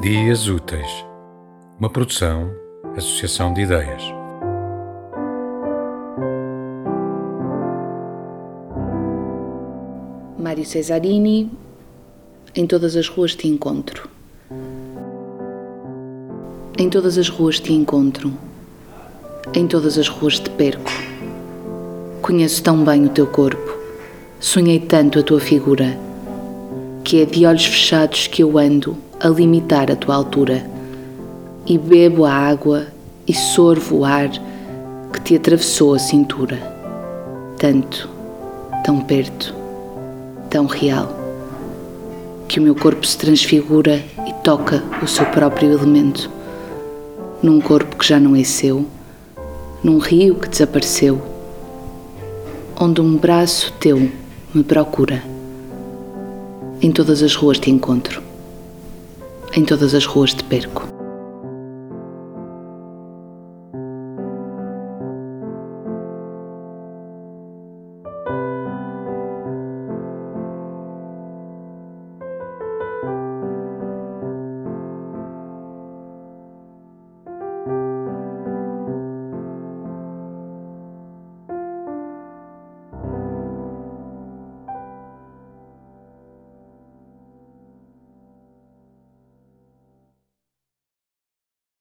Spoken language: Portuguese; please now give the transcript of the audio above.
Dias Úteis, uma produção, associação de ideias. Mário Cesarini, em todas as ruas te encontro. Em todas as ruas te encontro. Em todas as ruas te perco. Conheço tão bem o teu corpo. Sonhei tanto a tua figura, que é de olhos fechados que eu ando a limitar a tua altura. E bebo a água e sorvo o ar que te atravessou a cintura. Tanto, tão perto, tão real, que o meu corpo se transfigura e toca o seu próprio elemento. Num corpo que já não é seu, num rio que desapareceu, onde um braço teu me procura. Em todas as ruas te encontro em todas as ruas te perco.